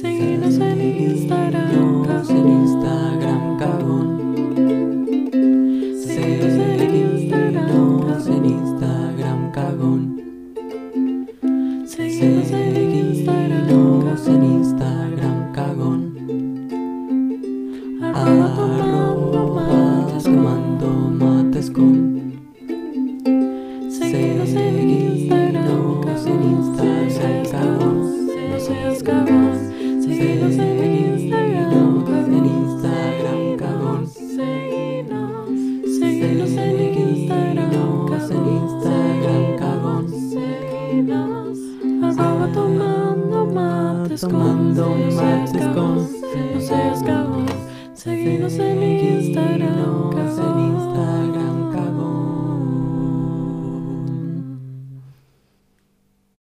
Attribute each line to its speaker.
Speaker 1: Seguinos en Instagram, en Instagram, cagón.
Speaker 2: Seguinos en Instagram,
Speaker 1: en Instagram, cagón.
Speaker 2: Seguinos en Instagram, en Instagram, cagón. Arroba mates comando mates con. Seguinos en Instagram,
Speaker 1: en Instagram, cagón
Speaker 2: seguinos en Instagram,
Speaker 1: Seguinos en Instagram, cagón.
Speaker 2: Seguinos, arroba tomando mates con.
Speaker 1: Tomando
Speaker 2: seas
Speaker 1: mates con.
Speaker 2: No seas cagón. Seguinos en Instagram,
Speaker 1: Seguinos en. Instagram.